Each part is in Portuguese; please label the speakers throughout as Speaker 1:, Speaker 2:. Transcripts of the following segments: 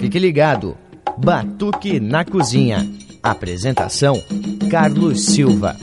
Speaker 1: Fique ligado. Batuque na Cozinha. Apresentação: Carlos Silva.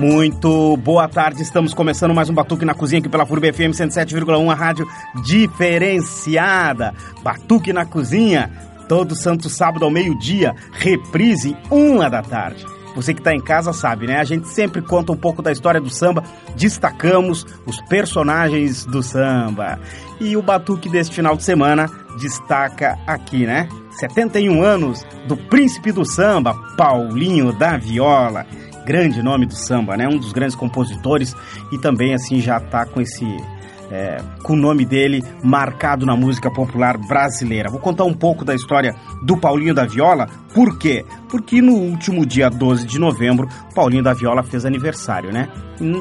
Speaker 2: Muito boa tarde, estamos começando mais um Batuque na Cozinha aqui pela FURB FM 107,1, a rádio diferenciada. Batuque na Cozinha, todo santo sábado ao meio-dia, reprise uma da tarde. Você que está em casa sabe, né? A gente sempre conta um pouco da história do samba, destacamos os personagens do samba. E o batuque deste final de semana destaca aqui, né? 71 anos do príncipe do samba, Paulinho da Viola. Grande nome do samba, né? Um dos grandes compositores e também assim já tá com esse é, com o nome dele marcado na música popular brasileira. Vou contar um pouco da história do Paulinho da Viola. Por quê? Porque no último dia 12 de novembro, Paulinho da Viola fez aniversário, né?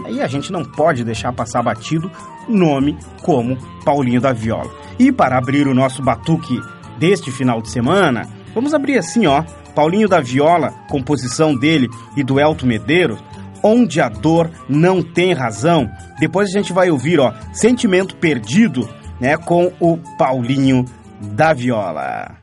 Speaker 2: E a gente não pode deixar passar batido nome como Paulinho da Viola. E para abrir o nosso batuque deste final de semana, vamos abrir assim, ó. Paulinho da Viola, composição dele e do Elto Medeiros, Onde a Dor Não Tem Razão. Depois a gente vai ouvir, ó, Sentimento Perdido, né, com o Paulinho da Viola.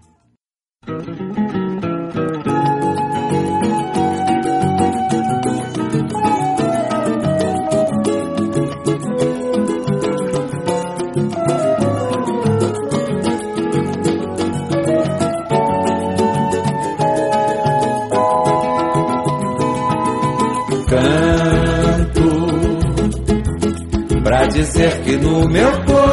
Speaker 3: Dizer que no meu coração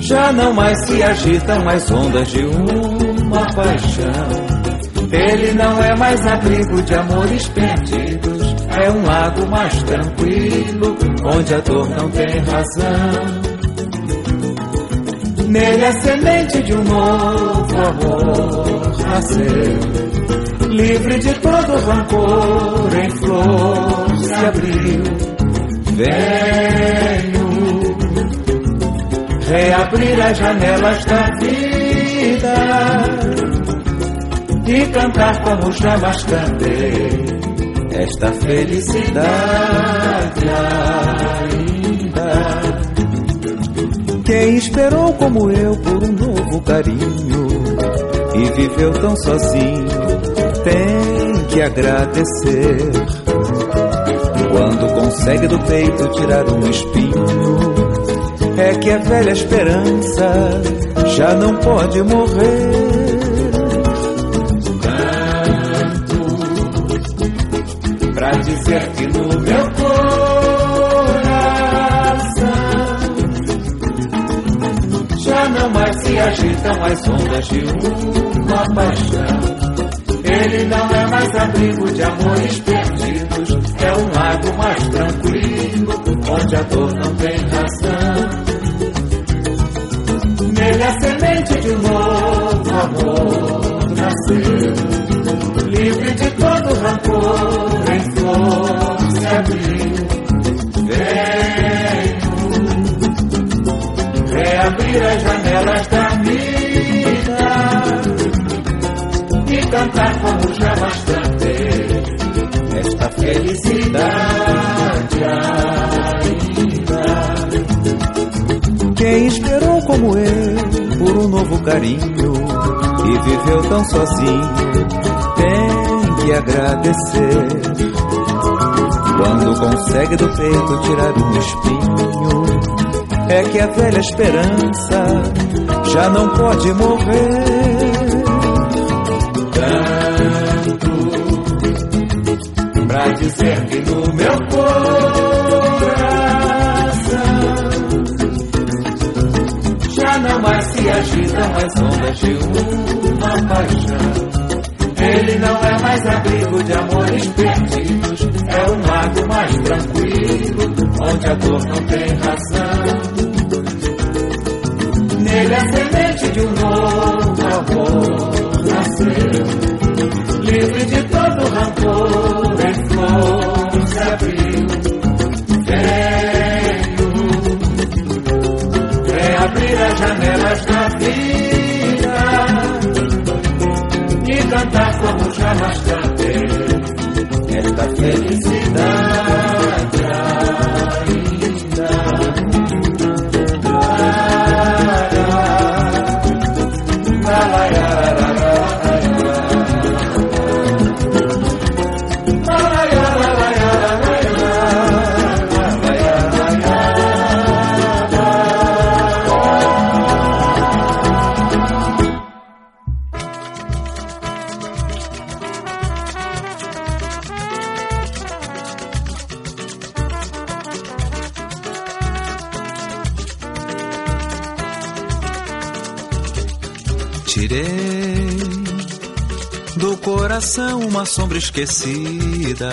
Speaker 3: já não mais se agitam as ondas de uma paixão. Ele não é mais abrigo de amores perdidos, é um lago mais tranquilo, onde a dor não tem razão. Nele a semente de um novo amor nasceu livre de todo rancor, em flor se abriu. Venho reabrir as janelas da vida e cantar como jamais cantei esta felicidade ainda. Quem esperou como eu por um novo carinho e viveu tão sozinho tem que agradecer. Quando consegue do peito tirar um espinho, é que a velha esperança já não pode morrer. Canto pra dizer que no meu coração já não mais se agitam as ondas de uma paixão ele não é mais abrigo de amores perdidos, é um lago mais tranquilo, onde a dor não tem razão. Nele a semente de um novo amor nasceu, livre de todo rancor, em flor se abriu. Venho reabrir as janelas da cantar como jamais carinho e viveu tão sozinho tem que agradecer. Quando consegue do peito tirar um espinho, é que a velha esperança já não pode morrer canto pra dizer que no meu coração agitam as ondas de uma paixão. Ele não é mais abrigo de amores perdidos, é um lago mais tranquilo, onde a dor não tem razão. Nele é semente de um novo amor nasceu livre de todo rancor, em flor se abriu. Janelas da cantei esta felicidade Tirei do coração uma sombra esquecida.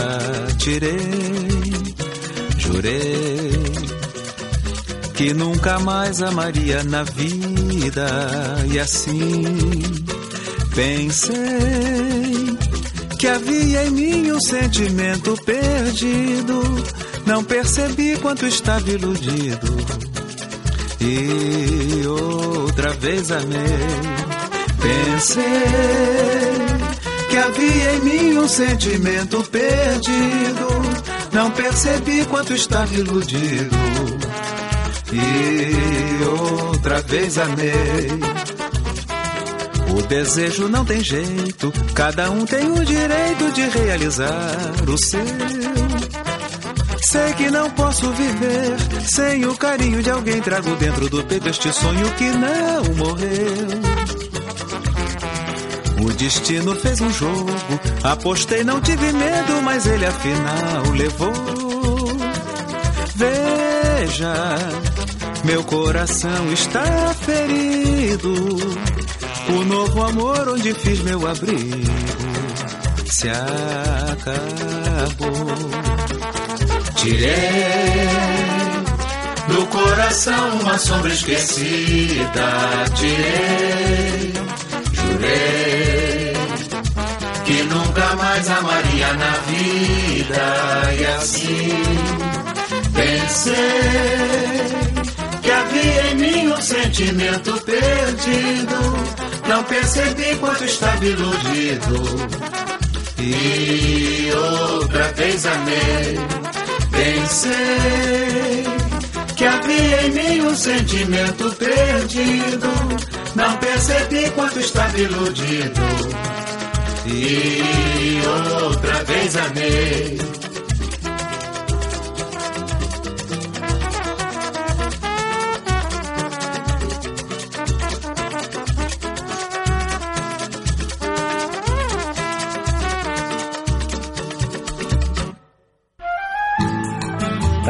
Speaker 3: Tirei, jurei que nunca mais amaria na vida. E assim pensei que havia em mim um sentimento perdido. Não percebi quanto estava iludido. E outra vez amei. Pensei que havia em mim um sentimento perdido. Não percebi quanto estava iludido. E outra vez amei. O desejo não tem jeito, cada um tem o direito de realizar o seu. Sei que não posso viver sem o carinho de alguém. Trago dentro do peito este sonho que não morreu. O destino fez um jogo, apostei, não tive medo, mas ele afinal levou. Veja, meu coração está ferido. O novo amor onde fiz meu abrigo se acabou. Tirei do coração uma sombra esquecida. Tirei, jurei que nunca mais amaria na vida. E assim pensei que havia em mim um sentimento perdido. Não percebi quanto estava iludido. E outra vez amei. Pensei que havia em mim um sentimento perdido. Não percebi quanto estava iludido. E outra vez amei.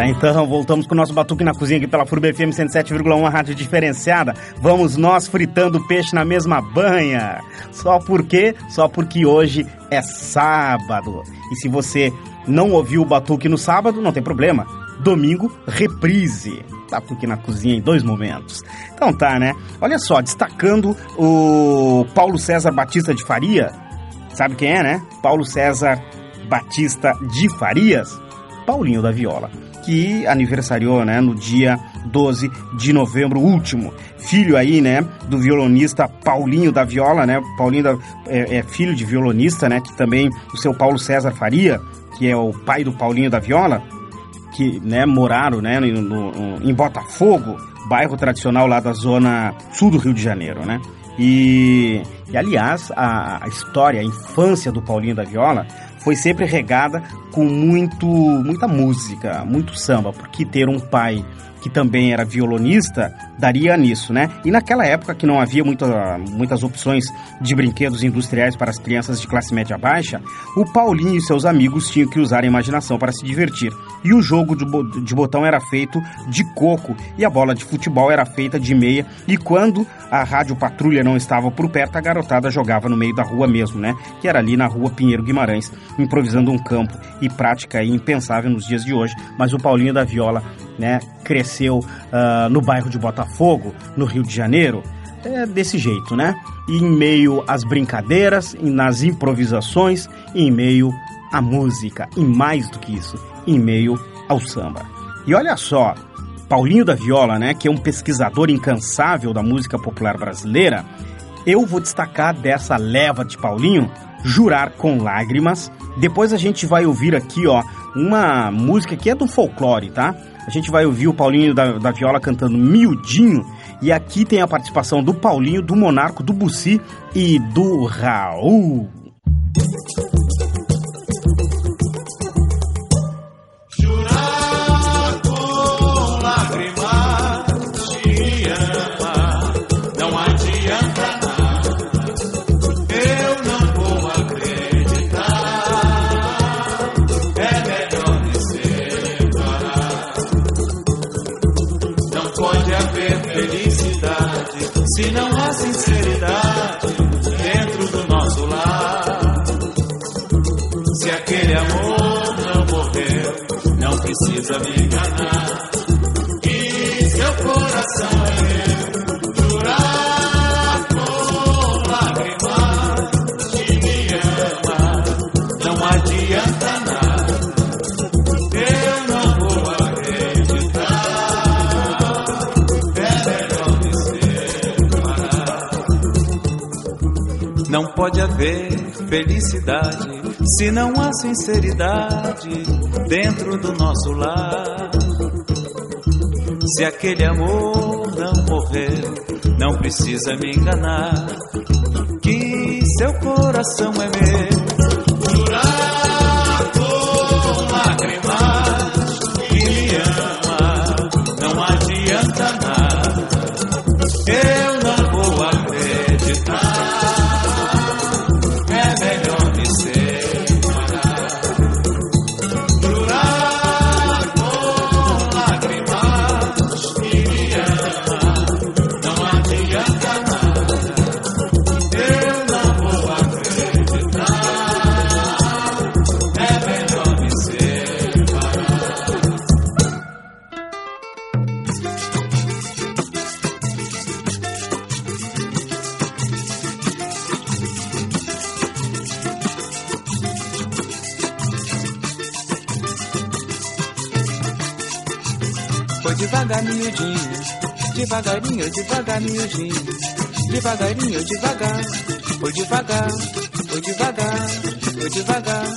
Speaker 2: Então voltamos com o nosso batuque na cozinha aqui pela FURB FM 107,1, rádio diferenciada. Vamos nós fritando peixe na mesma banha. Só porque, só porque hoje é sábado. E se você não ouviu o batuque no sábado, não tem problema. Domingo, reprise. Batuque na cozinha em dois momentos. Então tá, né? Olha só, destacando o Paulo César Batista de Faria. Sabe quem é, né? Paulo César Batista de Farias. Paulinho da Viola que aniversariou, né, no dia 12 de novembro último. Filho aí, né, do violonista Paulinho da Viola, né? Paulinho da, é, é, filho de violonista, né? Que também o seu Paulo César Faria, que é o pai do Paulinho da Viola, que, né, moraram, né, no, no, em Botafogo, bairro tradicional lá da zona sul do Rio de Janeiro, né? E, e aliás, a, a história, a infância do Paulinho da Viola foi sempre regada com muito, muita música, muito samba, porque ter um pai que também era violonista, daria nisso, né? E naquela época que não havia muita, muitas opções de brinquedos industriais para as crianças de classe média baixa, o Paulinho e seus amigos tinham que usar a imaginação para se divertir. E o jogo de, de botão era feito de coco e a bola de futebol era feita de meia. E quando a rádio patrulha não estava por perto, a garotada jogava no meio da rua mesmo, né? Que era ali na rua Pinheiro Guimarães, improvisando um campo e prática impensável nos dias de hoje. Mas o Paulinho da Viola né, cresceu uh, no bairro de Botafogo, no Rio de Janeiro, é desse jeito, né? E em meio às brincadeiras, nas improvisações, em meio à música, e mais do que isso, em meio ao samba. E olha só, Paulinho da Viola, né, que é um pesquisador incansável da música popular brasileira, eu vou destacar dessa leva de Paulinho Jurar com Lágrimas. Depois a gente vai ouvir aqui, ó, uma música que é do folclore, tá? A gente vai ouvir o Paulinho da, da Viola cantando Miudinho. E aqui tem a participação do Paulinho, do Monarco, do Bussi e do Raul.
Speaker 3: se não há sinceridade dentro do nosso lar. Se aquele amor não morreu, não precisa me enganar. E seu coração é meu. Não pode haver felicidade se não há sinceridade dentro do nosso lar. Se aquele amor não morreu, não precisa me enganar, que seu coração é meu. Jurar devagarinho, devagar, miudinho, devagarinho, devagar. Foi devagar, foi devagar, foi devagar,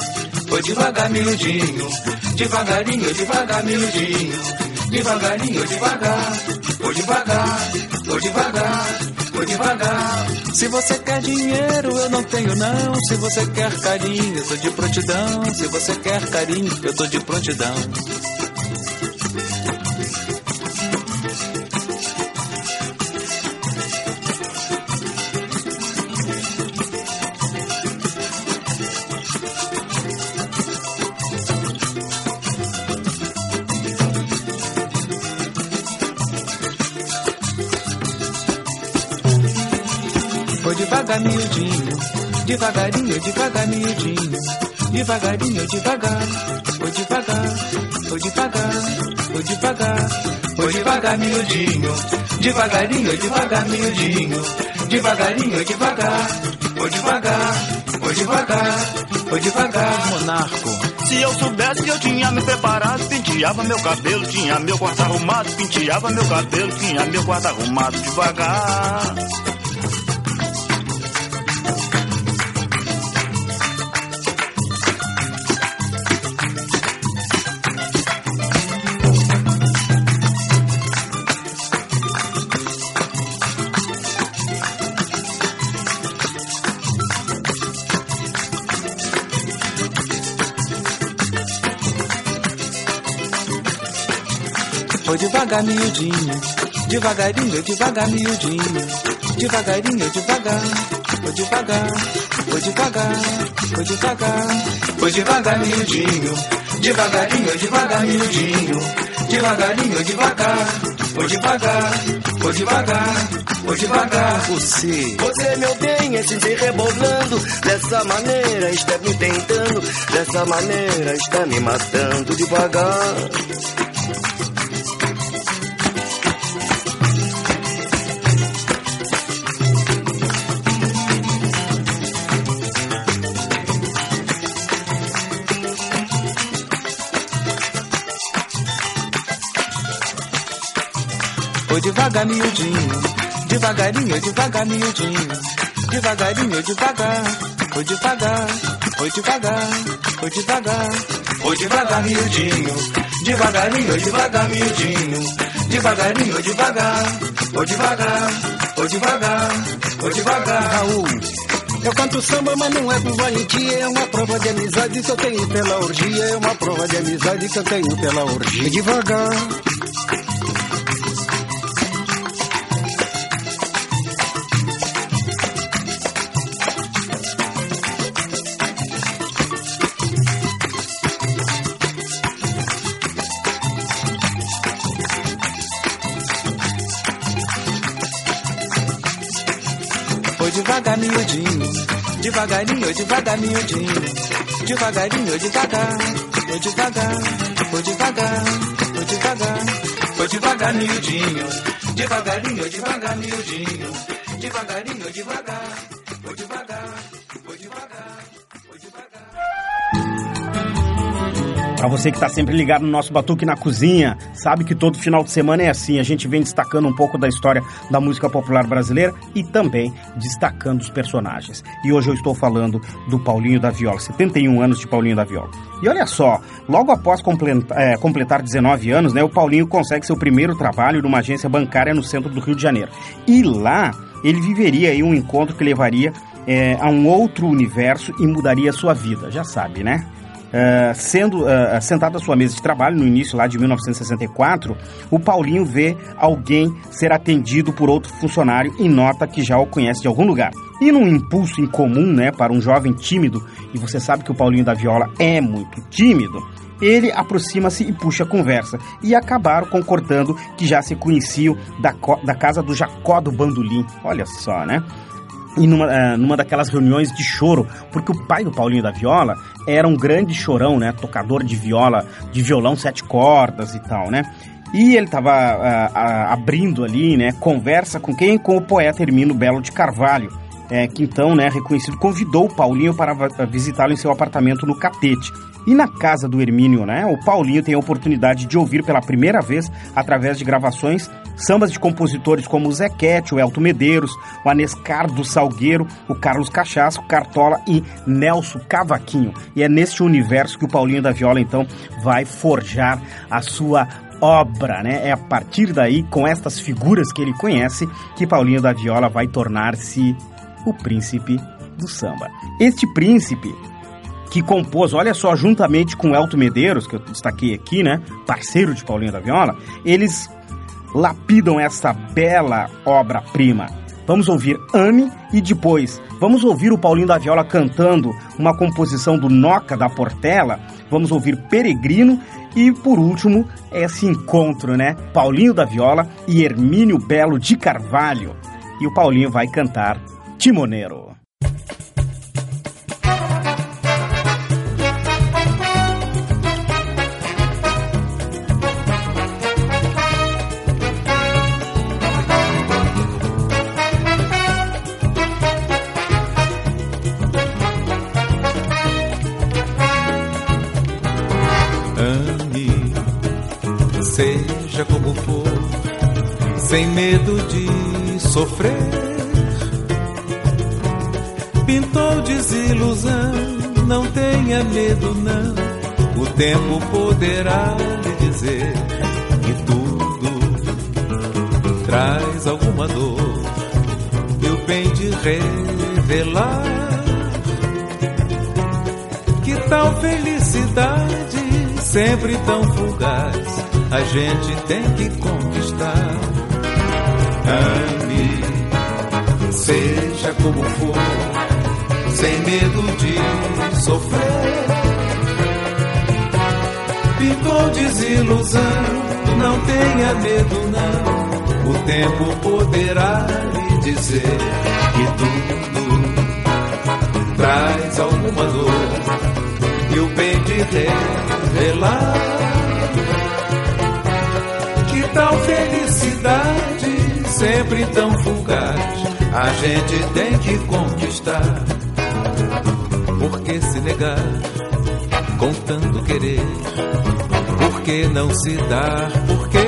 Speaker 3: foi devagar, miudinho, devagarinho, devagar, miudinho, devagarinho, devagar. Foi devagar, foi devagar, foi devagar. Se você quer dinheiro, eu não tenho não. Se você quer carinho, eu tô de prontidão. Se você quer carinho, eu tô de prontidão. Devagar, miudinho, devagarinho, devagar, miudinho, devagarinho, devagar. Foi devagar, foi devagar, foi devagar, foi devagar, miudinho, devagarinho, devagar, miudinho, devagarinho, devagar. Foi devagar, foi devagar, foi devagar, monarco.
Speaker 4: Se eu soubesse que eu tinha me preparado, penteava meu cabelo, tinha meu quarto arrumado, penteava meu cabelo, tinha meu quarto arrumado devagar.
Speaker 3: Devagar, miudinho, devagarinho, devagar, miudinho, devagarinho, devagar. Foi devagar, foi devagar, foi devagar. Foi devagar, miudinho, devagarinho, devagar, miudinho, devagarinho, devagar. Foi devagar, foi devagar, foi devagar. Você,
Speaker 5: Você, meu bem, é se rebolando Dessa maneira está me tentando. Dessa maneira está me matando. Devagar
Speaker 3: foi devagar, miudinho, devagarinho, devagar, miudinho, devagarinho, devagar. Foi devagar, foi devagar, foi devagar. Foi devagar, miudinho, devagarinho, devagar, miudinho, devagarinho, devagar. Foi devagar, foi devagar, foi devagar. Raul.
Speaker 6: Eu canto samba, mas não é com valentia. É uma prova de amizade que eu tenho pela orgia. É uma prova de amizade que eu tenho pela orgia. Devagar.
Speaker 3: Devagarinho, devagar, miudinho, devagarinho devagar, ou devagar, ou devagar, ou devagar, ou devagar, miudinho, devagarinho devagar, miudinho, devagarinho devagar,
Speaker 2: Para você que está sempre ligado no nosso Batuque na Cozinha, sabe que todo final de semana é assim. A gente vem destacando um pouco da história da música popular brasileira e também destacando os personagens. E hoje eu estou falando do Paulinho da Viola, 71 anos de Paulinho da Viola. E olha só, logo após completar, é, completar 19 anos, né, o Paulinho consegue seu primeiro trabalho numa agência bancária no centro do Rio de Janeiro. E lá ele viveria aí um encontro que levaria é, a um outro universo e mudaria a sua vida. Já sabe, né? Uh, sendo uh, sentado à sua mesa de trabalho no início lá de 1964, o Paulinho vê alguém ser atendido por outro funcionário e nota que já o conhece de algum lugar. E num impulso incomum, né, para um jovem tímido, e você sabe que o Paulinho da Viola é muito tímido, ele aproxima-se e puxa a conversa, e acabaram concordando que já se conheciam da, da casa do Jacó do Bandolim. Olha só, né? E numa, uh, numa daquelas reuniões de choro, porque o pai do Paulinho da Viola era um grande chorão, né? Tocador de viola, de violão sete cordas e tal, né? E ele estava uh, abrindo ali, né? Conversa com quem? Com o poeta Hermino Belo de Carvalho, é, que então, né, reconhecido, convidou o Paulinho para visitá-lo em seu apartamento no Catete. E na casa do Hermínio, né, o Paulinho tem a oportunidade de ouvir pela primeira vez, através de gravações, sambas de compositores como o Zequete, o Elton Medeiros, o Anescar do Salgueiro, o Carlos Cachaço, Cartola e Nelson Cavaquinho. E é neste universo que o Paulinho da Viola, então, vai forjar a sua obra, né? É a partir daí, com estas figuras que ele conhece, que Paulinho da Viola vai tornar-se o príncipe do samba. Este príncipe que compôs, olha só, juntamente com Elton Medeiros, que eu destaquei aqui, né, parceiro de Paulinho da Viola, eles lapidam esta bela obra-prima. Vamos ouvir Ame e depois vamos ouvir o Paulinho da Viola cantando uma composição do Noca da Portela, vamos ouvir Peregrino e por último esse encontro, né? Paulinho da Viola e Hermínio Belo de Carvalho. E o Paulinho vai cantar Timoneiro.
Speaker 3: Seja como for, sem medo de sofrer. Pintou desilusão, não tenha medo não. O tempo poderá lhe dizer que tudo traz alguma dor e o bem de revelar. Que tal felicidade sempre tão fugaz? A gente tem que conquistar. Ame, seja como for, sem medo de sofrer. Pintou desilusão, não tenha medo não. O tempo poderá lhe dizer que tudo traz alguma dor e o bem de revelar tal felicidade, sempre tão fugaz, a gente tem que conquistar. Por que se negar com tanto querer? Por que não se dar? Por que?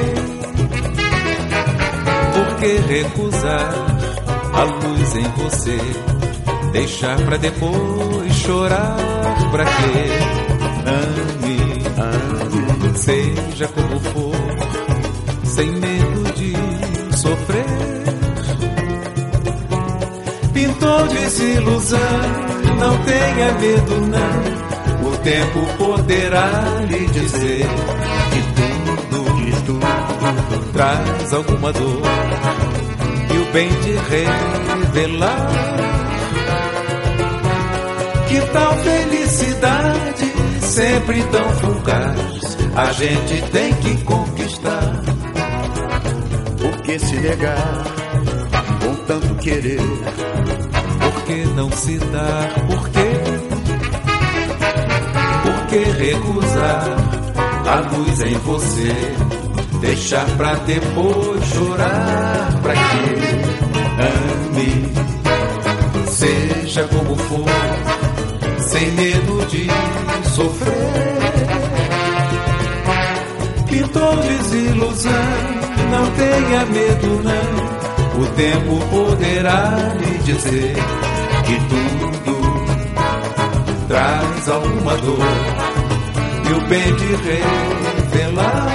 Speaker 3: Por que recusar a luz em você? Deixar pra depois chorar pra quê? Ame, ame, seja como for sem medo de sofrer. Pintou desilusão, não tenha medo não. O tempo poderá lhe dizer que tudo, que tudo traz alguma dor e o bem de revelar. Que tal felicidade sempre tão fugaz a gente tem que conquistar
Speaker 5: que se negar com tanto querer?
Speaker 3: Por que não se dar? Por quê? que recusar a luz em você? Deixar pra depois chorar, pra que ame? Seja como for, sem medo de sofrer. Pintou desilusão, não tenha medo não. O tempo poderá lhe dizer que tudo traz alguma dor e o bem de revelar.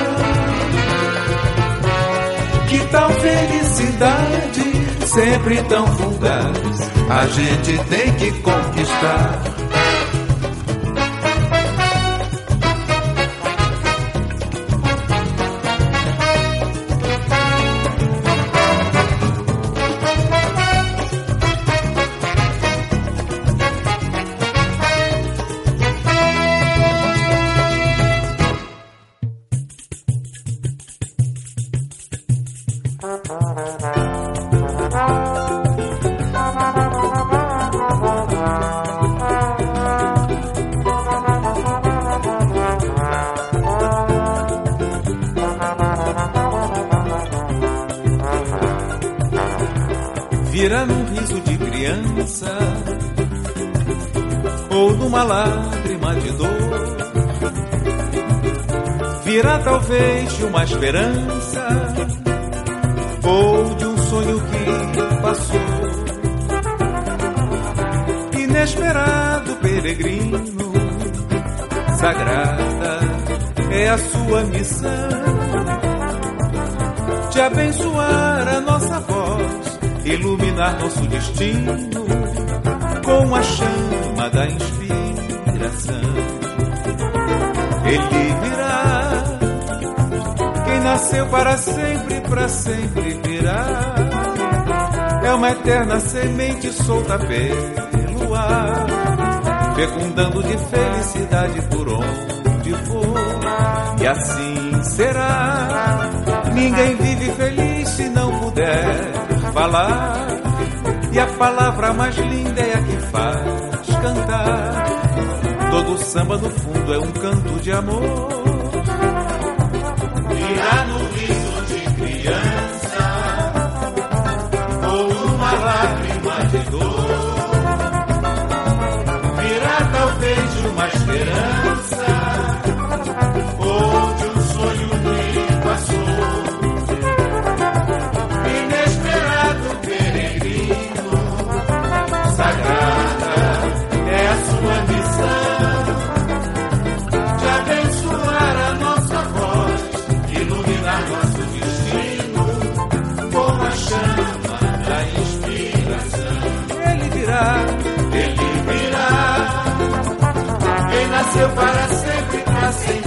Speaker 3: Que tal felicidade, sempre tão fugaz, a gente tem que conquistar. Uma esperança ou de um sonho que passou. Inesperado peregrino, sagrada é a sua missão de abençoar a nossa voz, iluminar nosso destino com a chama da inspiração. Ele nasceu para sempre, para sempre virá. É uma eterna semente solta pelo ar, fecundando de felicidade por onde for. E assim será. Ninguém vive feliz se não puder falar. E a palavra mais linda é a que faz cantar. Todo samba no fundo é um canto de amor virá no riso de criança ou numa lágrima de dor. Virá talvez uma esperança nasceu para sempre, para sempre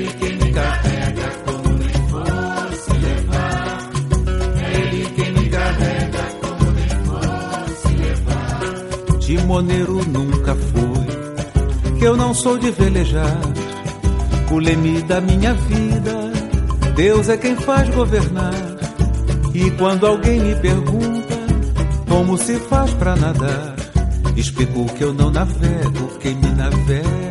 Speaker 3: levar. Timoneiro nunca fui, que eu não sou de velejar. O leme da minha vida, Deus é quem faz governar. E quando alguém me pergunta como se faz pra nadar, explico que eu não navego, quem me navega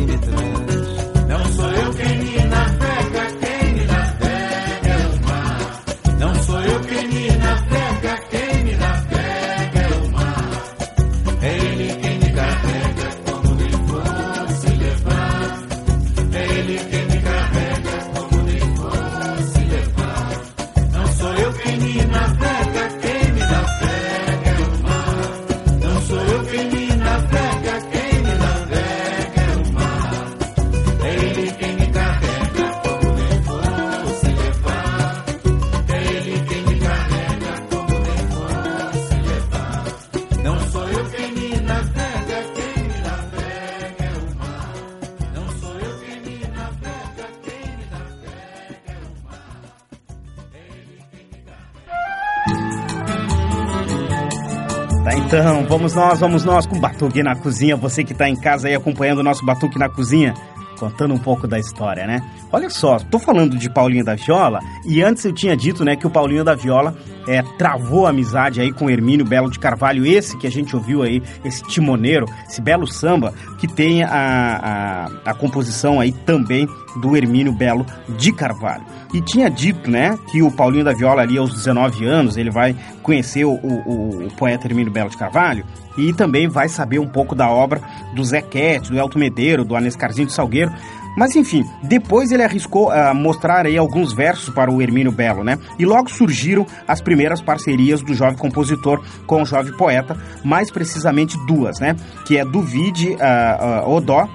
Speaker 2: vamos nós, vamos nós com Batuque na Cozinha. Você que tá em casa aí acompanhando o nosso Batuque na Cozinha, contando um pouco da história, né? Olha só, tô falando de Paulinho da Viola e antes eu tinha dito, né, que o Paulinho da Viola é, travou amizade aí com Hermínio Belo de Carvalho, esse que a gente ouviu aí, esse timoneiro, esse belo samba, que tem a, a, a composição aí também do Hermínio Belo de Carvalho. E tinha dito, né, que o Paulinho da Viola ali aos 19 anos, ele vai conhecer o, o, o poeta Hermínio Belo de Carvalho e também vai saber um pouco da obra do Zé Quete, do Elton Medeiro, do Anescarzinho de Salgueiro, mas enfim, depois ele arriscou uh, mostrar aí alguns versos para o Hermínio Belo, né? E logo surgiram as primeiras parcerias do jovem compositor com o jovem poeta, mais precisamente duas, né? Que é Duvide uh, uh, Odó,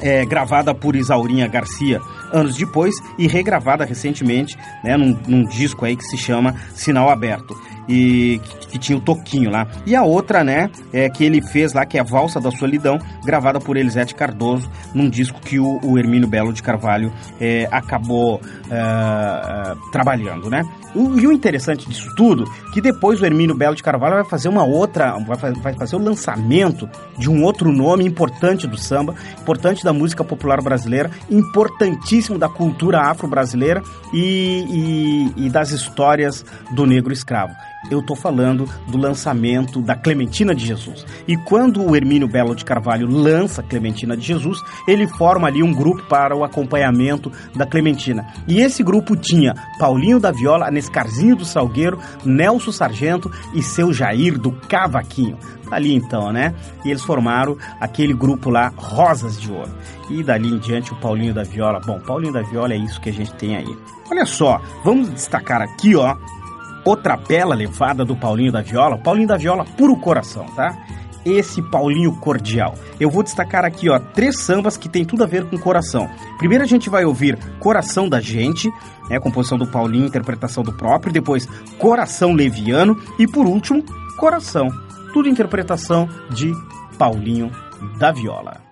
Speaker 2: é, gravada por Isaurinha Garcia anos depois e regravada recentemente né, num, num disco aí que se chama Sinal Aberto e que, que, tinha o Toquinho lá. E a outra, né, é que ele fez lá, que é a Valsa da Solidão, gravada por Elisete Cardoso, num disco que o, o Hermínio Belo de Carvalho é, acabou é, trabalhando, né. O, e o interessante disso tudo, que depois o Hermínio Belo de Carvalho vai fazer uma outra, vai, vai fazer o lançamento de um outro nome importante do samba, importante da música popular brasileira, importantíssimo da cultura afro-brasileira e, e, e das histórias do negro escravo eu estou falando do lançamento da Clementina de Jesus. E quando o Hermínio Belo de Carvalho lança Clementina de Jesus, ele forma ali um grupo para o acompanhamento da Clementina. E esse grupo tinha Paulinho da Viola, Anescarzinho do Salgueiro, Nelson Sargento e seu Jair do Cavaquinho. Ali então, né? E eles formaram aquele grupo lá, Rosas de Ouro. E dali em diante o Paulinho da Viola. Bom, Paulinho da Viola é isso que a gente tem aí. Olha só, vamos destacar aqui, ó, outra bela levada do Paulinho da Viola, Paulinho da Viola puro coração, tá? Esse Paulinho cordial. Eu vou destacar aqui, ó, três sambas que tem tudo a ver com coração. Primeiro a gente vai ouvir Coração da Gente, né, composição do Paulinho, interpretação do próprio, depois Coração Leviano e por último Coração, tudo interpretação de Paulinho da Viola.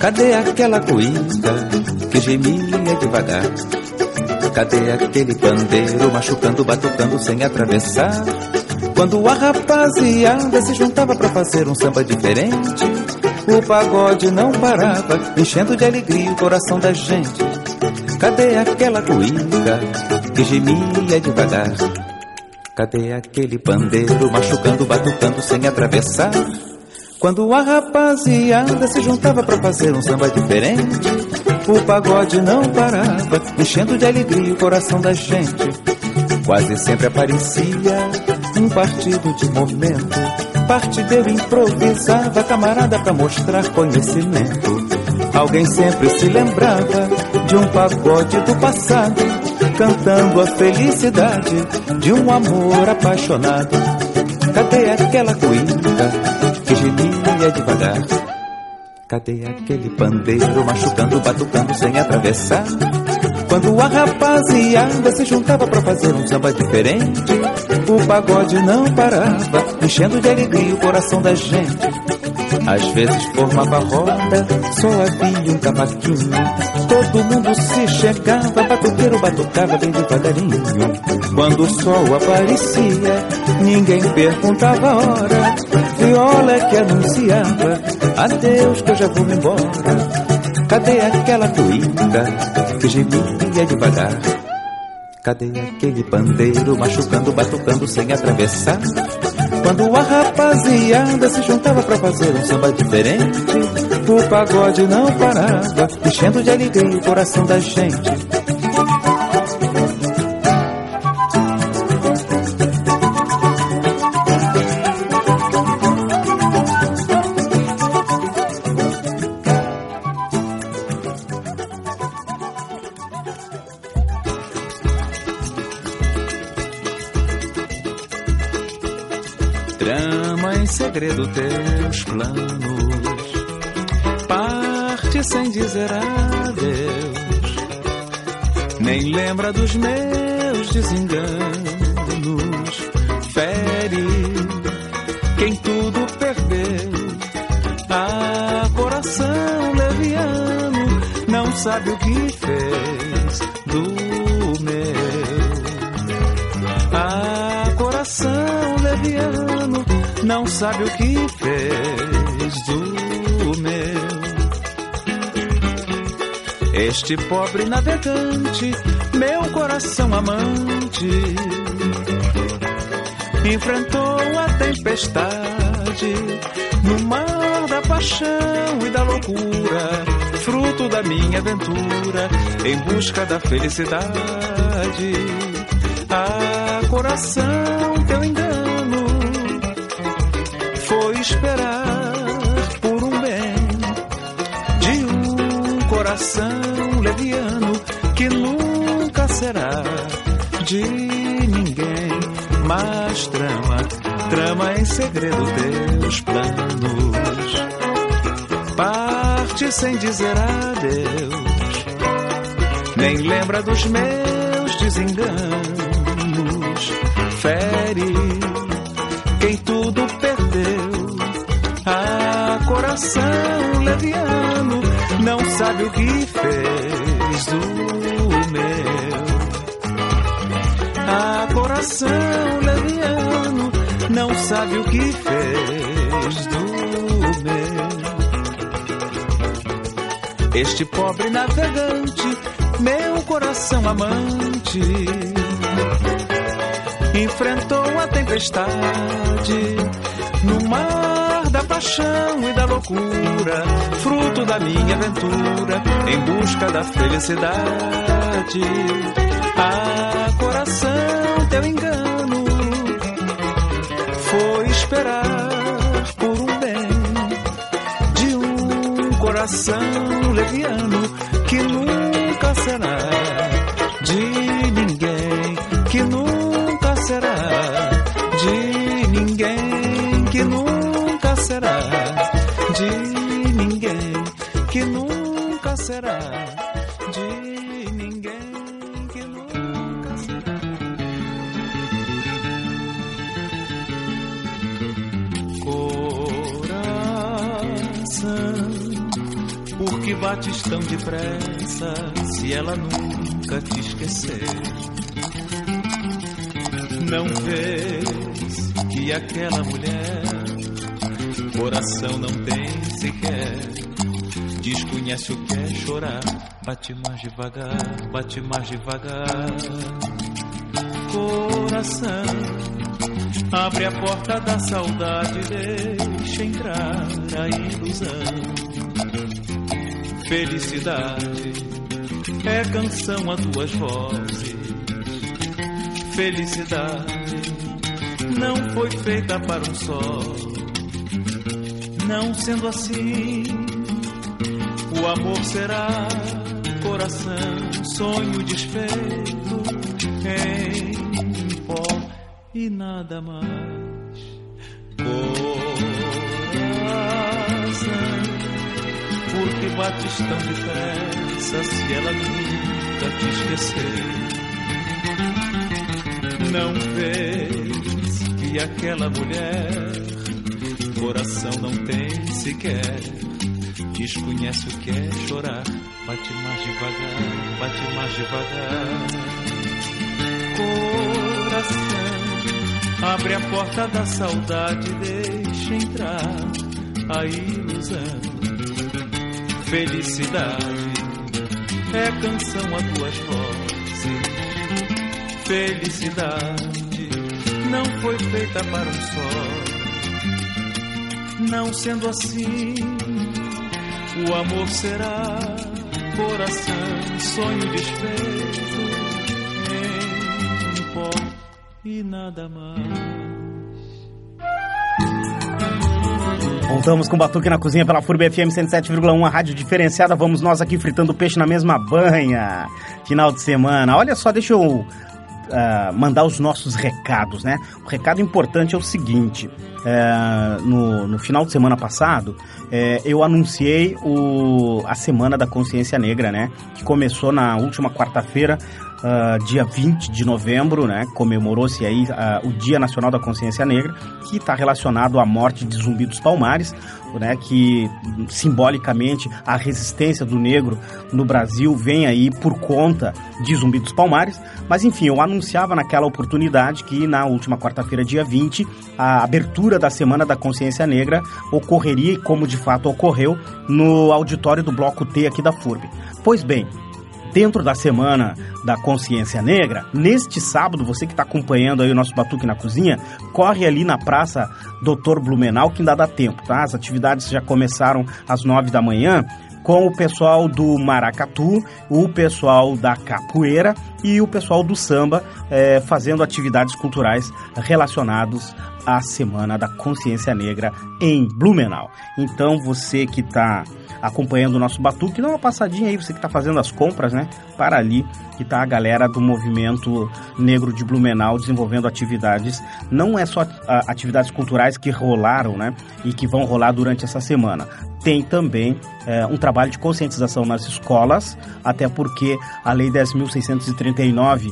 Speaker 3: Cadê aquela coísa que gemia devagar? Cadê aquele pandeiro machucando, batucando sem atravessar? Quando a rapaziada se juntava pra fazer um samba diferente, o pagode não parava, enchendo de alegria o coração da gente. Cadê aquela cuíca que gemia devagar? Cadê aquele pandeiro machucando, batucando sem atravessar? Quando a rapaziada se juntava pra fazer um samba diferente, o pagode não parava, enchendo de alegria o coração da gente. Quase sempre aparecia um partido de momento. Partideiro improvisava, camarada pra mostrar conhecimento. Alguém sempre se lembrava de um pagode do passado, cantando a felicidade de um amor apaixonado. Cadê aquela cuíca que gemia devagar? Cadê aquele pandeiro machucando, batucando sem atravessar? Quando a rapaziada se juntava pra fazer um samba diferente, o pagode não parava, enchendo de alegria o coração da gente. Às vezes formava roda, só havia um cavaquinho. Todo mundo se chegava, batuqueiro batucava bem devagarinho. Quando o sol aparecia, ninguém perguntava a hora. Viola que anunciava, adeus que eu já vou embora. Cadê aquela cuíca que gemia devagar? Cadê aquele pandeiro machucando, batucando sem atravessar? Quando a rapaziada se juntava pra fazer um samba diferente, o pagode não parava, enchendo de alegria o coração da gente. Adeus, nem lembra dos meus desenganos, fere quem tudo perdeu. Ah, coração leviano, não sabe o que fez do meu. Ah, coração leviano, não sabe o que fez do Este pobre navegante, meu coração amante, enfrentou a tempestade no mar da paixão e da loucura, fruto da minha aventura em busca da felicidade. Ah, coração, teu engano foi esperar de ninguém. Mas trama, trama em segredo teus planos. Parte sem dizer adeus, nem lembra dos meus desenganos. Fere quem tudo perdeu. Ah, coração leviano, não sabe o que fez do meu. Ah, coração leviano, não sabe o que fez do meu. Este pobre navegante, meu coração amante, enfrentou a tempestade no mar da paixão e da loucura, fruto da minha aventura em busca da felicidade. Ah, teu engano foi esperar por um bem de um coração leviano que nunca será de ninguém, que nunca será de ninguém, que nunca será de ninguém, bates tão depressa se ela nunca te esquecer? Não vês que aquela mulher coração não tem sequer. Desconhece o que é chorar. Bate mais devagar, bate mais devagar. Coração, abre a porta da saudade, deixa entrar a ilusão. Felicidade é canção a duas vozes. Felicidade não foi feita para um só. Não sendo assim, o amor será coração, sonho desfeito em pó e nada mais. Bates tão depressa se ela nunca te esquecer? Não vês que aquela mulher coração não tem sequer. Desconhece o que é chorar. Bate mais devagar, bate mais devagar. Coração, abre a porta da saudade, deixa entrar a ilusão. Felicidade é canção a duas vozes. Felicidade não foi feita para um só. Não sendo assim, o amor será coração, sonho desfeito em pó e nada mais.
Speaker 2: Voltamos com o Batuque na Cozinha pela FURB FM 107,1, a rádio diferenciada. Vamos nós aqui fritando peixe na mesma banha. Final de semana. Olha só, deixa eu uh, mandar os nossos recados, né? O recado importante é o seguinte: uh, no, no, final de semana passado, uh, eu anunciei o, a Semana da Consciência Negra, né? Que começou na última quarta-feira. Uh, dia 20 de novembro, né, comemorou-se aí uh, o Dia Nacional da Consciência Negra, que está relacionado à morte de Zumbi dos Palmares, né, que simbolicamente a resistência do negro no Brasil vem aí por conta de Zumbi dos Palmares. Mas enfim, eu anunciava naquela oportunidade que na última quarta-feira, dia 20, a abertura da Semana da Consciência Negra ocorreria, como de fato ocorreu, no auditório do Bloco T aqui da FURB. Pois bem, dentro da Semana da Consciência Negra, neste sábado, você que está acompanhando aí o nosso Batuque na Cozinha, corre ali na Praça Doutor Blumenau, que ainda dá tempo, tá? As atividades já começaram às nove da manhã, com o pessoal do maracatu, o pessoal da capoeira e o pessoal do samba é, fazendo atividades culturais relacionados à Semana da Consciência Negra em Blumenau. Então você que está acompanhando o nosso batuque, dá uma passadinha aí, você que está fazendo as compras, né? Para ali que está a galera do movimento negro de Blumenau desenvolvendo atividades. Não é só atividades culturais que rolaram, né? E que vão rolar durante essa semana. Tem também é, um trabalho de conscientização nas escolas, até porque a Lei 10.639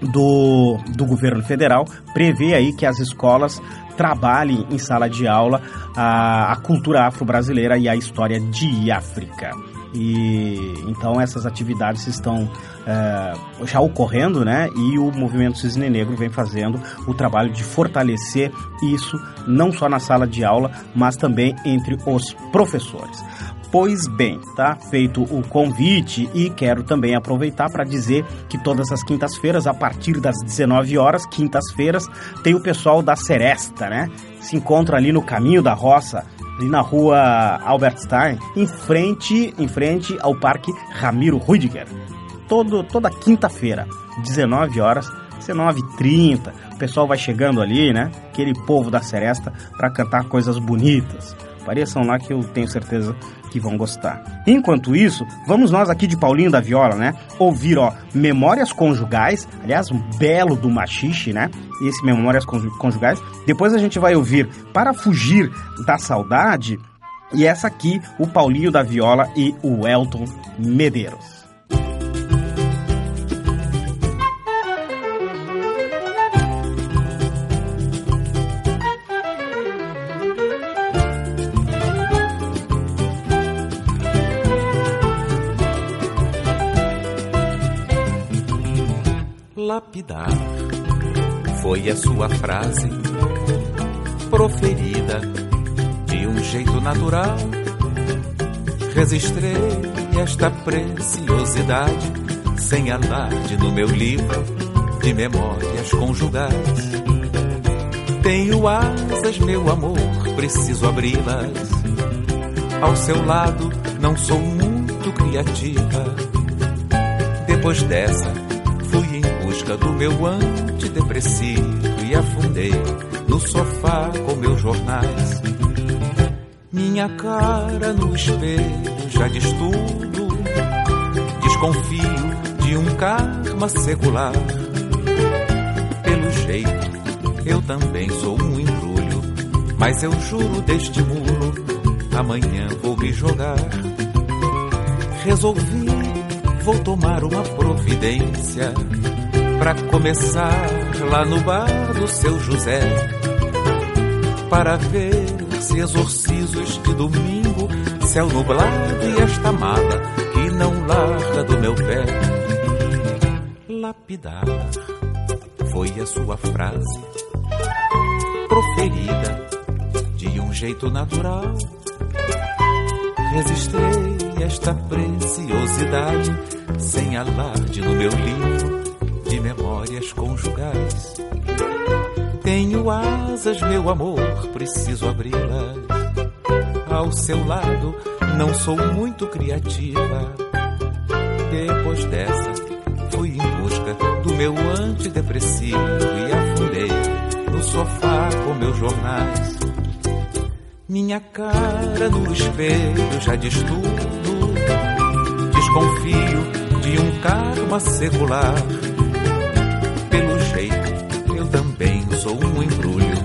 Speaker 2: do, do governo federal prevê aí que as escolas trabalhem em sala de aula a, a cultura afro-brasileira e a história de África. E então essas atividades estão é, já ocorrendo, né? E o movimento Cisne Negro vem fazendo o trabalho de fortalecer isso não só na sala de aula, mas também entre os professores. Pois bem, tá feito o convite e quero também aproveitar para dizer que todas as quintas-feiras, a partir das 19 horas, quintas-feiras, tem o pessoal da Seresta, né? Se encontra ali no caminho da roça, ali na rua Albert Stein, em frente, em frente ao Parque Ramiro Rudiger. Todo, toda quinta-feira, 19 horas, 19h30, o pessoal vai chegando ali, né? Aquele povo da Seresta para cantar coisas bonitas. Apareçam lá que eu tenho certeza que vão gostar. Enquanto isso, vamos nós aqui de Paulinho da Viola, né? Ouvir, ó, Memórias Conjugais, aliás, um belo do machixe, né? Esse Memórias Conjugais. Depois a gente vai ouvir Para Fugir da Saudade. E essa aqui, o Paulinho da Viola e o Elton Medeiros.
Speaker 3: Lapidar foi a sua frase proferida de um jeito natural. Registrei esta preciosidade sem alarde no meu livro de memórias conjugais. Tenho asas, meu amor, preciso abri-las. Ao seu lado, não sou muito criativa. Depois dessa, do meu antidepressivo e afundei no sofá com meus jornais. Minha cara no espelho já diz tudo. Desconfio de um karma secular. Pelo jeito, eu também sou um embrulho. Mas eu juro deste muro, amanhã vou me jogar. Resolvi, vou tomar uma providência. Pra começar lá no bar do seu José. Para ver se exorcizos de domingo, céu nublado e esta mala que não larga do meu pé. Lapidar foi a sua frase proferida de um jeito natural. Registrei esta preciosidade sem alarde no meu livro conjugais. Tenho asas, meu amor, preciso abri-las. Ao seu lado, não sou muito criativa. Depois dessa, fui em busca do meu antidepressivo e afundei no sofá com meus jornais. Minha cara no espelho já diz tudo. Desconfio de um karma secular. Eu também sou um embrulho.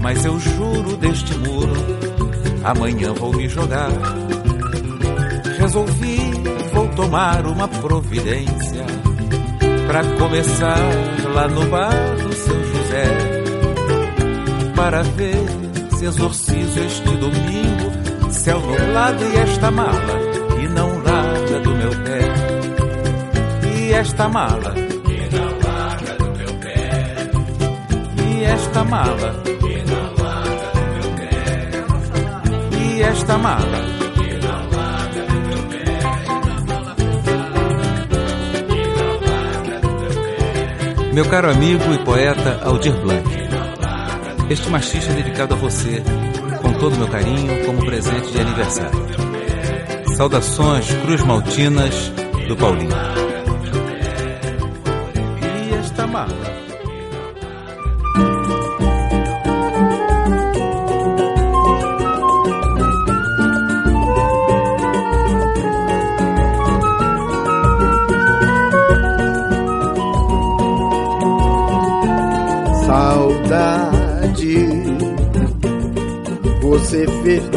Speaker 3: Mas eu juro deste muro, amanhã vou me jogar. Resolvi, vou tomar uma providência. Pra começar lá no bar do seu José. Para ver se exorcizo este domingo, céu nublado e esta mala que não larga do meu pé. E esta mala esta mala. E esta mala. Meu
Speaker 7: caro amigo e poeta Aldir Blanc. Este machista é dedicado a você, com todo o meu carinho, como presente de aniversário. Saudações Cruz Maltinas do Paulinho.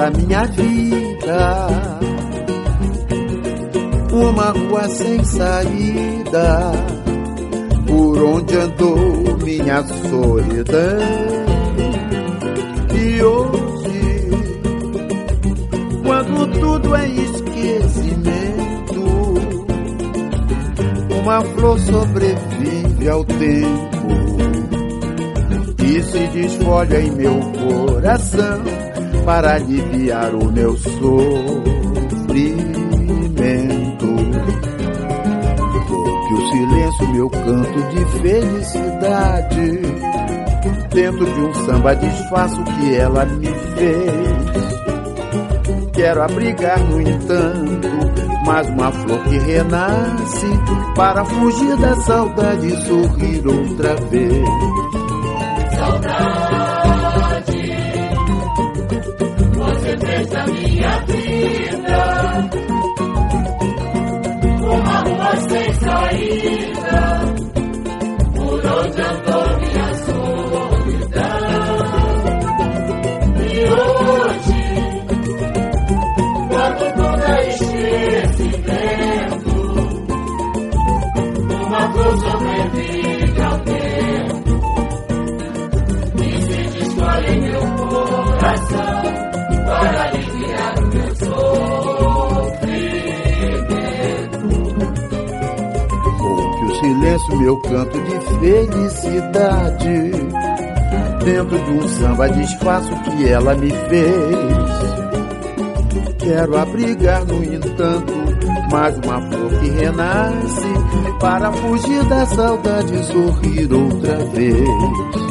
Speaker 8: Da minha vida uma rua sem saída, por onde andou minha solidão. E hoje, quando tudo é esquecimento, uma flor sobrevive ao tempo e se desfolha em meu coração para aliviar o meu sofrimento. Que o silêncio, meu canto de felicidade, dentro de um samba disfarço que ela me fez. Quero abrigar, no entanto, mais uma flor que renasce para fugir da saudade e sorrir outra vez.
Speaker 9: Para aliviar o meu sofrimento.
Speaker 8: Ou que o silêncio meu canto de felicidade. Dentro de um samba desfaço que ela me fez. Quero abrigar, no entanto, mais uma flor que renasce para fugir da saudade e sorrir outra vez.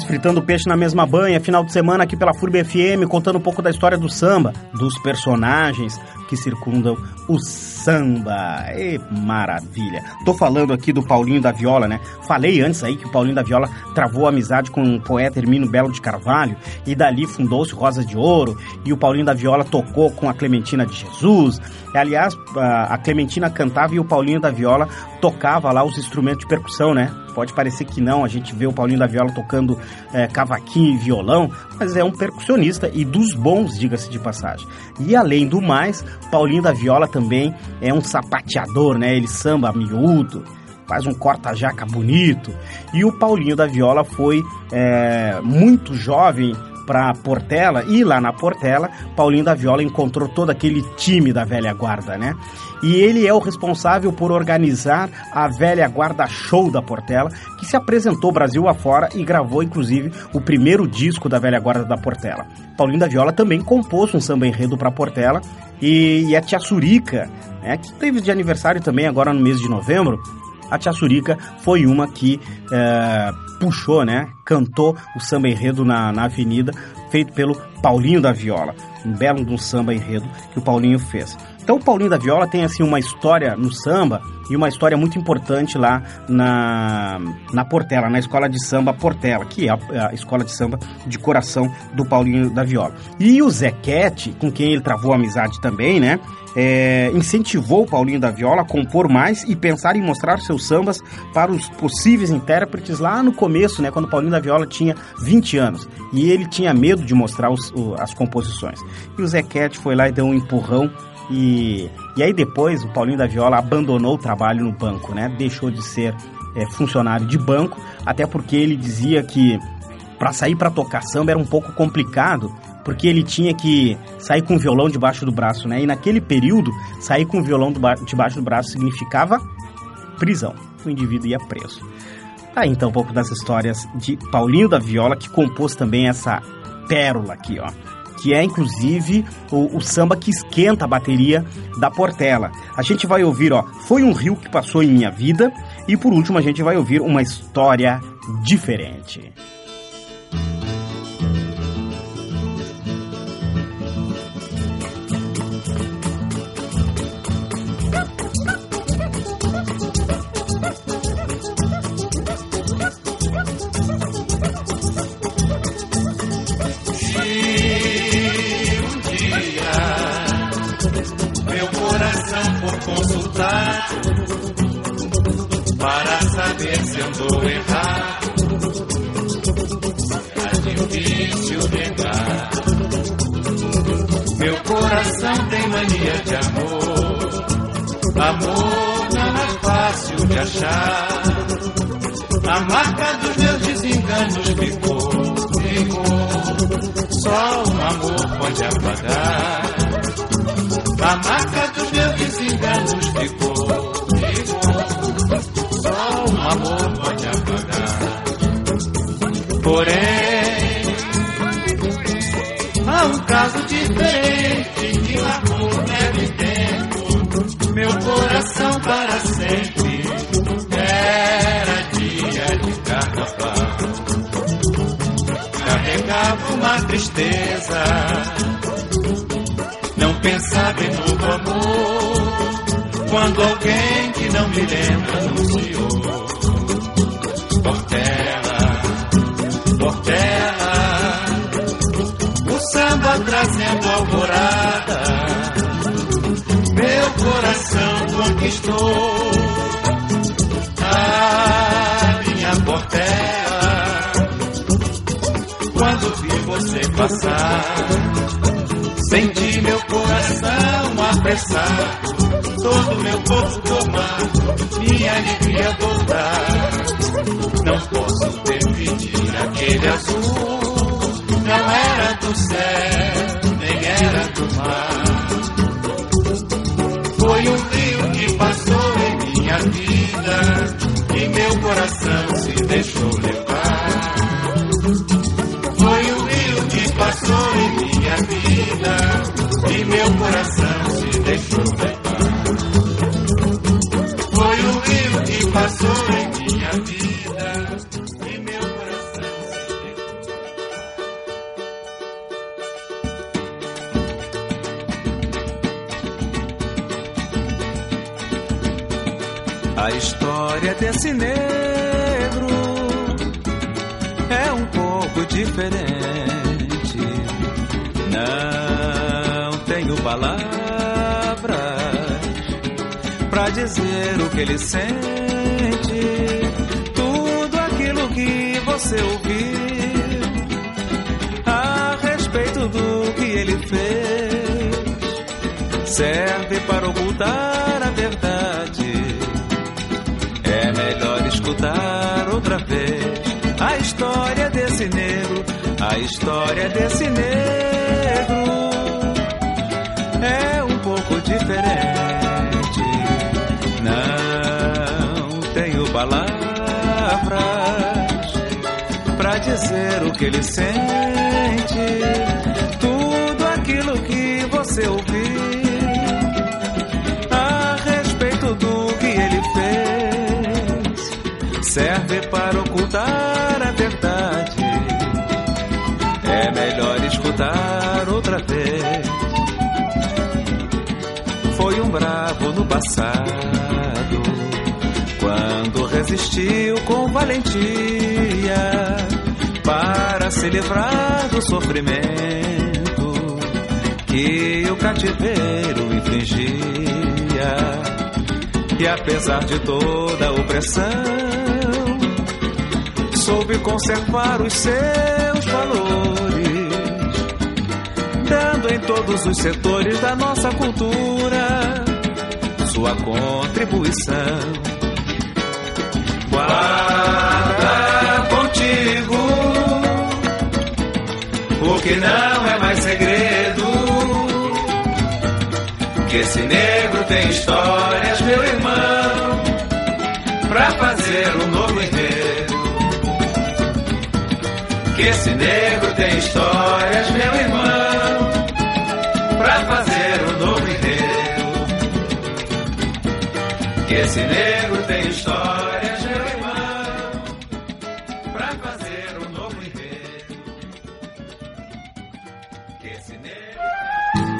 Speaker 2: Nós, fritando peixe na mesma banha, final de semana aqui pela FURB FM, contando um pouco da história do samba, dos personagens que circundam o samba. E maravilha. Tô falando aqui do Paulinho da Viola, né? Falei antes aí que o Paulinho da Viola travou amizade com o poeta Hermino Belo de Carvalho e dali fundou-se Rosa de Ouro e o Paulinho da Viola tocou com a Clementina de Jesus. Aliás, a Clementina cantava e o Paulinho da Viola tocava lá os instrumentos de percussão, né? Pode parecer que não, a gente vê o Paulinho da Viola tocando eh, cavaquinho e violão, mas é um percussionista e dos bons, diga-se de passagem. E além do mais, Paulinho da Viola também é um sapateador, né? Ele samba miúdo, faz um corta-jaca bonito. E o Paulinho da Viola foi eh, muito jovem para Portela e lá na Portela, Paulinho da Viola encontrou todo aquele time da velha guarda, né? E ele é o responsável por organizar a velha guarda show da Portela, que se apresentou Brasil afora e gravou inclusive o primeiro disco da velha guarda da Portela. Paulinho da Viola também compôs um samba enredo para Portela e, e a Tia Surica, né, que teve de aniversário também agora no mês de novembro, a Tia Surica foi uma que é, puxou, né? Cantou o samba enredo na, na avenida, feito pelo Paulinho da Viola. Um belo um samba enredo que o Paulinho fez. Então o Paulinho da Viola tem assim uma história no samba e uma história muito importante lá na, na Portela, na escola de samba Portela, que é a, a escola de samba de coração do Paulinho da Viola. E o Zequete, com quem ele travou amizade também, né? é, incentivou o Paulinho da Viola a compor mais e pensar em mostrar seus sambas para os possíveis intérpretes lá no começo, né, quando o Paulinho da Viola tinha 20 anos. E ele tinha medo de mostrar os, o, as composições. E o Zequete foi lá e deu um empurrão e, e aí depois o Paulinho da Viola abandonou o trabalho no banco, né? Deixou de ser é, funcionário de banco, até porque ele dizia que para sair para tocar samba era um pouco complicado, porque ele tinha que sair com o violão debaixo do braço, né? E naquele período, sair com o violão debaixo do braço significava prisão. O indivíduo ia preso. Tá então um pouco das histórias de Paulinho da Viola, que compôs também essa pérola aqui, ó. Que é, inclusive, o, o samba que esquenta a bateria da Portela. A gente vai ouvir, ó, Foi um Rio que Passou em Minha Vida. E por último, a gente vai ouvir uma história diferente.
Speaker 3: Coração tem mania de amor. Amor não é fácil de achar. A marca dos meus desenganos ficou, ficou. Só um amor pode apagar. A marca dos meus desenganos ficou, ficou. Só um amor pode apagar. Porém, há um caso diferente uma tristeza. Não pensar bem no amor quando alguém que não me lembra anunciou. Portela, Portela, o samba trazendo alvorada, meu coração conquistou. Passar, senti meu coração apressar, todo meu corpo tomar, minha alegria voltar. Não posso definir aquele azul, não era do céu, nem era do mar. Foi um rio que passou em minha vida e meu coração se deixou levar. E meu coração se deixou levar. Foi um rio que passou em minha vida e meu coração se A história desse negro é um pouco diferente. Dizer o que ele sente. Tudo aquilo que você ouviu a respeito do que ele fez serve para ocultar a verdade. É melhor escutar outra vez a história desse negro, a história desse negro é um pouco diferente. Palavras pra dizer o que ele sente. Tudo aquilo que você ouviu a respeito do que ele fez serve para ocultar a verdade. É melhor escutar outra vez. Foi um bravo no passado, resistiu com valentia para se livrar do sofrimento que o cativeiro infligia. E apesar de toda a opressão, soube conservar os seus valores, dando em todos os setores da nossa cultura sua contribuição. O que não é mais segredo. Que esse negro tem histórias, meu irmão, pra fazer um novo enredo. Que esse negro tem histórias, meu irmão, pra fazer um novo enredo. Que esse negro tem histórias,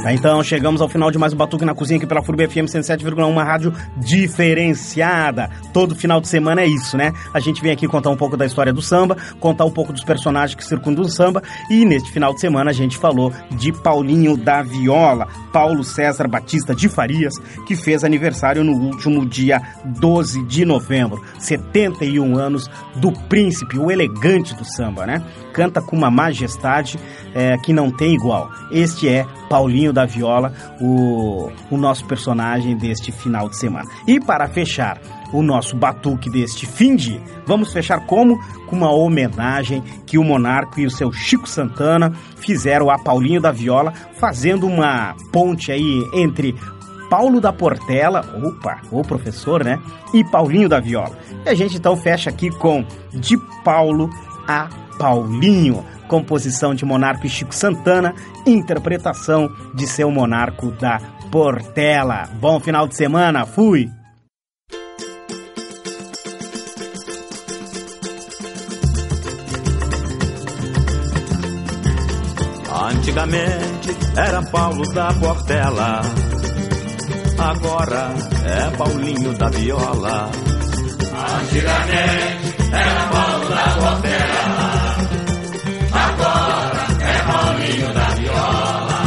Speaker 2: então chegamos ao final de mais um Batuque na Cozinha aqui pela FURB FM 107,1, uma rádio diferenciada. Todo final de semana é isso, né? A gente vem aqui contar um pouco da história do samba, contar um pouco dos personagens que circundam o samba e neste final de semana a gente falou de Paulinho da Viola, Paulo César Batista de Farias, que fez aniversário no último dia 12 de novembro. 71 anos do príncipe, o elegante do samba, né? Canta com uma majestade é, que não tem igual. Este é Paulinho da Viola, o, o nosso personagem deste final de semana. E para fechar o nosso batuque deste fim de, vamos fechar como? Com uma homenagem que o Monarco e o seu Chico Santana fizeram a Paulinho da Viola, fazendo uma ponte aí entre Paulo da Portela, opa, o professor, né? E Paulinho da Viola. E a gente então fecha aqui com De Paulo a Paulinho, composição de Monarco e Chico Santana, interpretação de seu Monarco da Portela. Bom final de semana, fui!
Speaker 4: Antigamente era Paulo da Portela, agora é Paulinho da Viola. Antigamente era Paulo da Portela, Paulinho da Viola.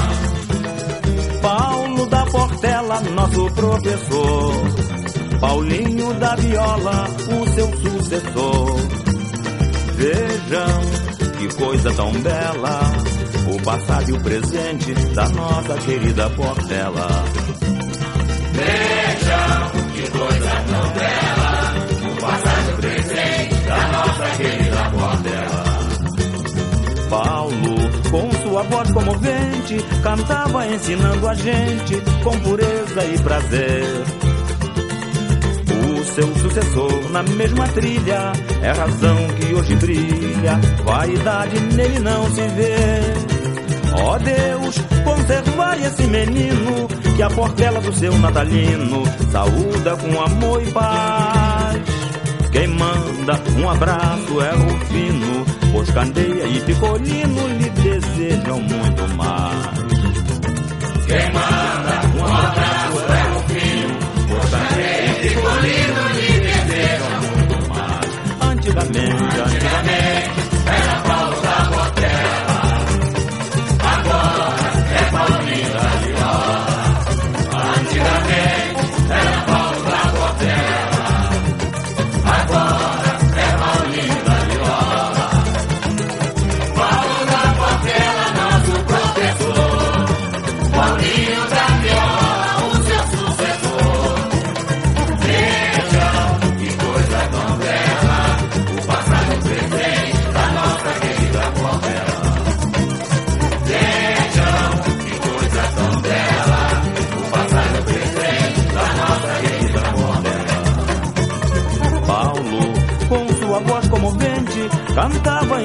Speaker 4: Paulo da Portela, nosso professor. Paulinho da Viola, o seu sucessor. Vejam que coisa tão bela, o passado e o presente da nossa querida Portela. Vejam que coisa tão bela, o passado e o presente da nossa querida Portela. Paulo, sua voz comovente, cantava ensinando a gente com pureza e prazer. O seu sucessor na mesma trilha é a razão que hoje brilha, vaidade nele não se vê. Ó Deus, conservai esse menino que a portela do seu natalino saúda com amor e paz. Quem manda um abraço é Rufino, pois Candeia e Picolino lhe desejam muito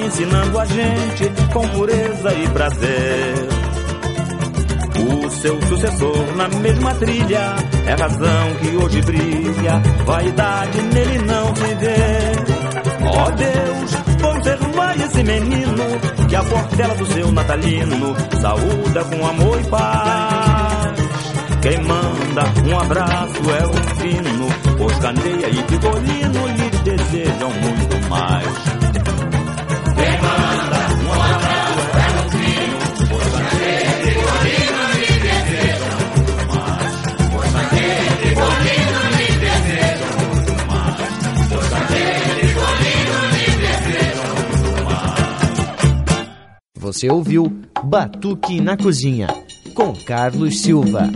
Speaker 4: ensinando a gente com pureza e prazer. O seu sucessor na mesma trilha é razão que hoje brilha, vaidade nele não se vê. Ó Deus, conservai esse menino que a portela do seu natalino saúda com amor e paz. Quem manda um abraço é o fino, pois Candeia e Pigolino lhe desejam muito
Speaker 1: Você ouviu Batuque na Cozinha, com Carlos Silva.